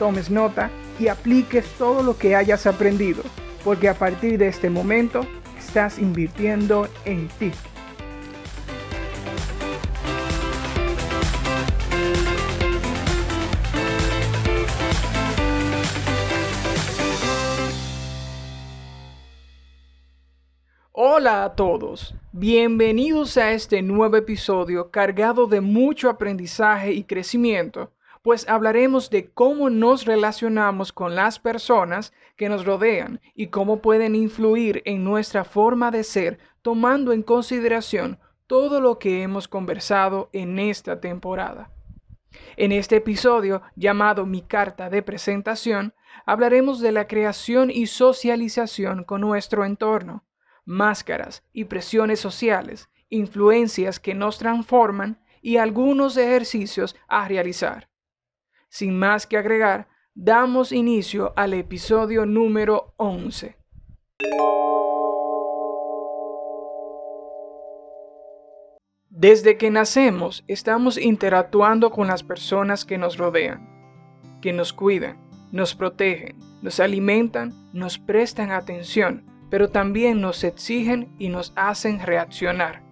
tomes nota y apliques todo lo que hayas aprendido, porque a partir de este momento estás invirtiendo en ti. Hola a todos, bienvenidos a este nuevo episodio cargado de mucho aprendizaje y crecimiento pues hablaremos de cómo nos relacionamos con las personas que nos rodean y cómo pueden influir en nuestra forma de ser, tomando en consideración todo lo que hemos conversado en esta temporada. En este episodio, llamado Mi carta de presentación, hablaremos de la creación y socialización con nuestro entorno, máscaras y presiones sociales, influencias que nos transforman y algunos ejercicios a realizar. Sin más que agregar, damos inicio al episodio número 11. Desde que nacemos estamos interactuando con las personas que nos rodean, que nos cuidan, nos protegen, nos alimentan, nos prestan atención, pero también nos exigen y nos hacen reaccionar.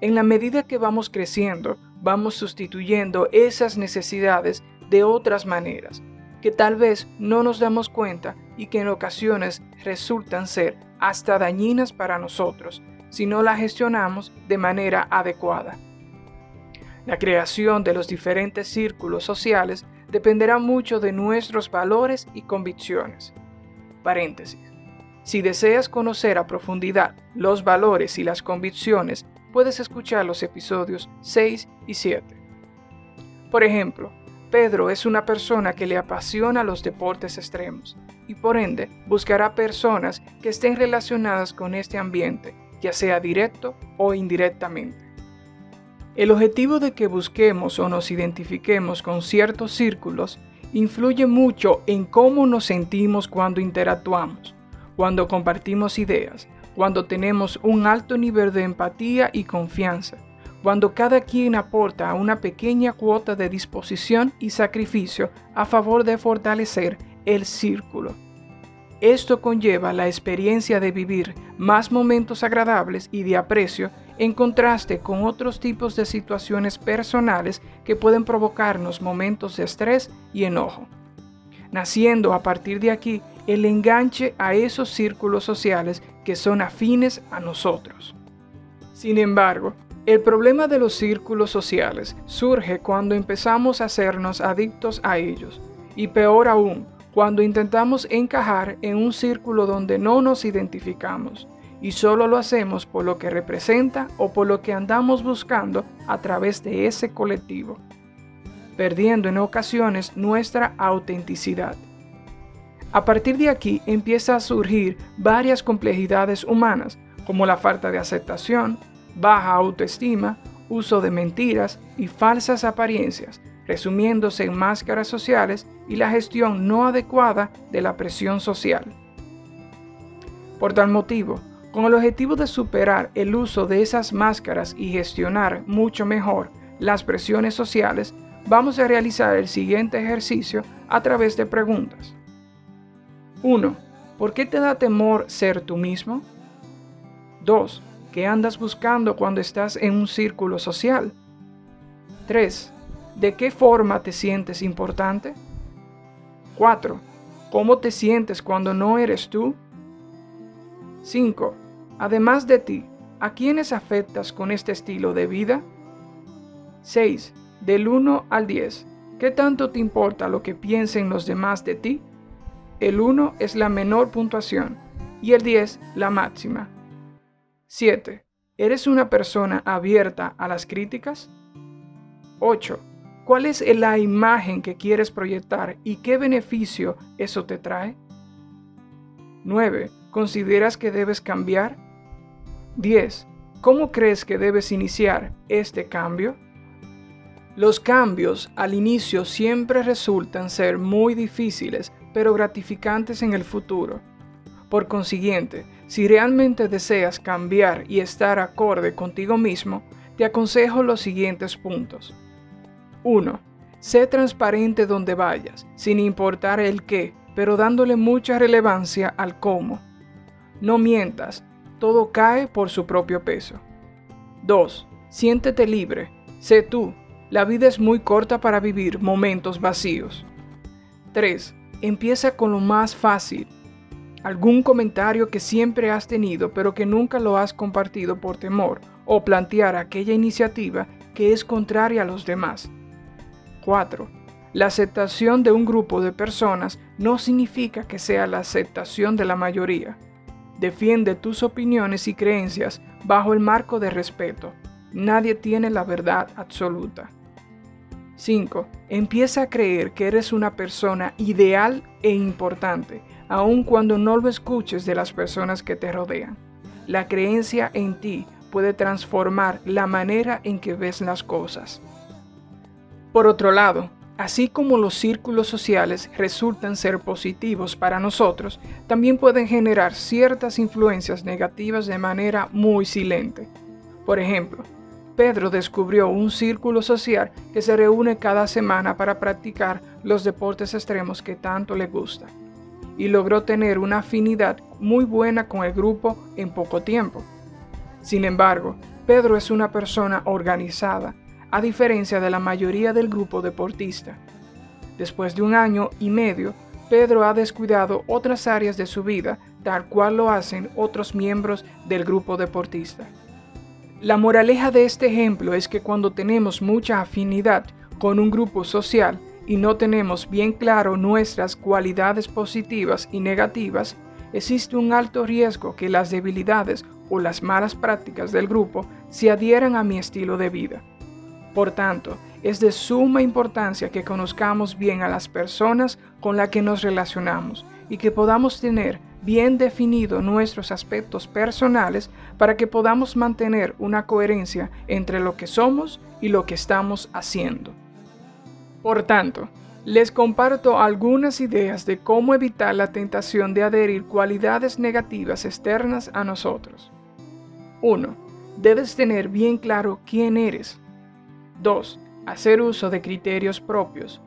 En la medida que vamos creciendo, vamos sustituyendo esas necesidades de otras maneras, que tal vez no nos damos cuenta y que en ocasiones resultan ser hasta dañinas para nosotros si no la gestionamos de manera adecuada. La creación de los diferentes círculos sociales dependerá mucho de nuestros valores y convicciones. Paréntesis. Si deseas conocer a profundidad los valores y las convicciones, puedes escuchar los episodios 6 y 7. Por ejemplo, Pedro es una persona que le apasiona los deportes extremos y por ende buscará personas que estén relacionadas con este ambiente, ya sea directo o indirectamente. El objetivo de que busquemos o nos identifiquemos con ciertos círculos influye mucho en cómo nos sentimos cuando interactuamos, cuando compartimos ideas, cuando tenemos un alto nivel de empatía y confianza, cuando cada quien aporta una pequeña cuota de disposición y sacrificio a favor de fortalecer el círculo. Esto conlleva la experiencia de vivir más momentos agradables y de aprecio en contraste con otros tipos de situaciones personales que pueden provocarnos momentos de estrés y enojo. Naciendo a partir de aquí el enganche a esos círculos sociales que son afines a nosotros. Sin embargo, el problema de los círculos sociales surge cuando empezamos a hacernos adictos a ellos, y peor aún, cuando intentamos encajar en un círculo donde no nos identificamos, y solo lo hacemos por lo que representa o por lo que andamos buscando a través de ese colectivo, perdiendo en ocasiones nuestra autenticidad. A partir de aquí empieza a surgir varias complejidades humanas, como la falta de aceptación, baja autoestima, uso de mentiras y falsas apariencias, resumiéndose en máscaras sociales y la gestión no adecuada de la presión social. Por tal motivo, con el objetivo de superar el uso de esas máscaras y gestionar mucho mejor las presiones sociales, vamos a realizar el siguiente ejercicio a través de preguntas. 1. ¿Por qué te da temor ser tú mismo? 2. ¿Qué andas buscando cuando estás en un círculo social? 3. ¿De qué forma te sientes importante? 4. ¿Cómo te sientes cuando no eres tú? 5. Además de ti, ¿a quiénes afectas con este estilo de vida? 6. Del 1 al 10. ¿Qué tanto te importa lo que piensen los demás de ti? El 1 es la menor puntuación y el 10 la máxima. 7. ¿Eres una persona abierta a las críticas? 8. ¿Cuál es la imagen que quieres proyectar y qué beneficio eso te trae? 9. ¿Consideras que debes cambiar? 10. ¿Cómo crees que debes iniciar este cambio? Los cambios al inicio siempre resultan ser muy difíciles, pero gratificantes en el futuro. Por consiguiente, si realmente deseas cambiar y estar acorde contigo mismo, te aconsejo los siguientes puntos. 1. Sé transparente donde vayas, sin importar el qué, pero dándole mucha relevancia al cómo. No mientas, todo cae por su propio peso. 2. Siéntete libre, sé tú, la vida es muy corta para vivir momentos vacíos. 3. Empieza con lo más fácil. Algún comentario que siempre has tenido pero que nunca lo has compartido por temor o plantear aquella iniciativa que es contraria a los demás. 4. La aceptación de un grupo de personas no significa que sea la aceptación de la mayoría. Defiende tus opiniones y creencias bajo el marco de respeto. Nadie tiene la verdad absoluta. 5. Empieza a creer que eres una persona ideal e importante, aun cuando no lo escuches de las personas que te rodean. La creencia en ti puede transformar la manera en que ves las cosas. Por otro lado, así como los círculos sociales resultan ser positivos para nosotros, también pueden generar ciertas influencias negativas de manera muy silente. Por ejemplo, Pedro descubrió un círculo social que se reúne cada semana para practicar los deportes extremos que tanto le gusta, y logró tener una afinidad muy buena con el grupo en poco tiempo. Sin embargo, Pedro es una persona organizada a diferencia de la mayoría del grupo deportista. Después de un año y medio, Pedro ha descuidado otras áreas de su vida, tal cual lo hacen otros miembros del grupo deportista. La moraleja de este ejemplo es que cuando tenemos mucha afinidad con un grupo social y no tenemos bien claro nuestras cualidades positivas y negativas, existe un alto riesgo que las debilidades o las malas prácticas del grupo se adhieran a mi estilo de vida. Por tanto, es de suma importancia que conozcamos bien a las personas con las que nos relacionamos y que podamos tener bien definidos nuestros aspectos personales para que podamos mantener una coherencia entre lo que somos y lo que estamos haciendo. Por tanto, les comparto algunas ideas de cómo evitar la tentación de adherir cualidades negativas externas a nosotros. 1. Debes tener bien claro quién eres 2. Hacer uso de criterios propios.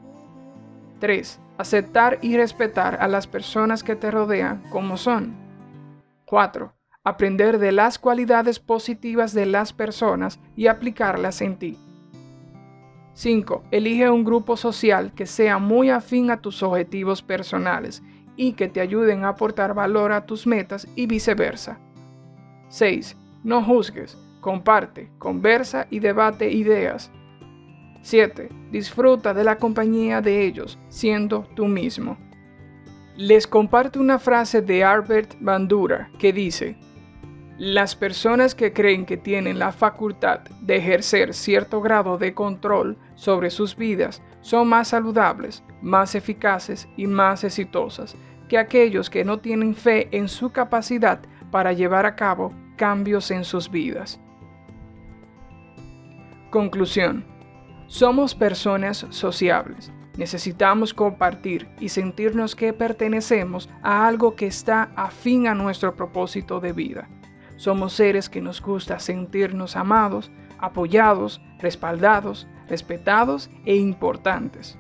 3. Aceptar y respetar a las personas que te rodean como son. 4. Aprender de las cualidades positivas de las personas y aplicarlas en ti. 5. Elige un grupo social que sea muy afín a tus objetivos personales y que te ayuden a aportar valor a tus metas y viceversa. 6. No juzgues, comparte, conversa y debate ideas 7. Disfruta de la compañía de ellos, siendo tú mismo. Les comparto una frase de Albert Bandura que dice, las personas que creen que tienen la facultad de ejercer cierto grado de control sobre sus vidas son más saludables, más eficaces y más exitosas que aquellos que no tienen fe en su capacidad para llevar a cabo cambios en sus vidas. Conclusión. Somos personas sociables. Necesitamos compartir y sentirnos que pertenecemos a algo que está afín a nuestro propósito de vida. Somos seres que nos gusta sentirnos amados, apoyados, respaldados, respetados e importantes.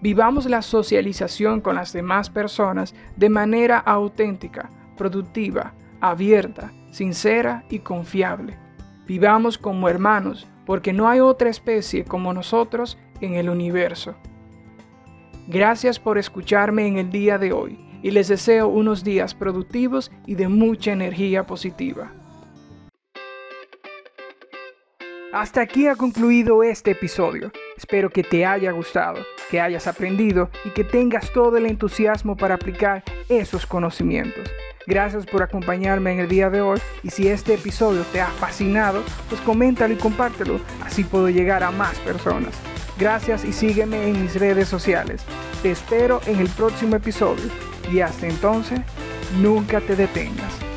Vivamos la socialización con las demás personas de manera auténtica, productiva, abierta, sincera y confiable. Vivamos como hermanos, porque no hay otra especie como nosotros en el universo. Gracias por escucharme en el día de hoy y les deseo unos días productivos y de mucha energía positiva. Hasta aquí ha concluido este episodio. Espero que te haya gustado, que hayas aprendido y que tengas todo el entusiasmo para aplicar esos conocimientos. Gracias por acompañarme en el día de hoy y si este episodio te ha fascinado, pues coméntalo y compártelo, así puedo llegar a más personas. Gracias y sígueme en mis redes sociales. Te espero en el próximo episodio y hasta entonces, nunca te detengas.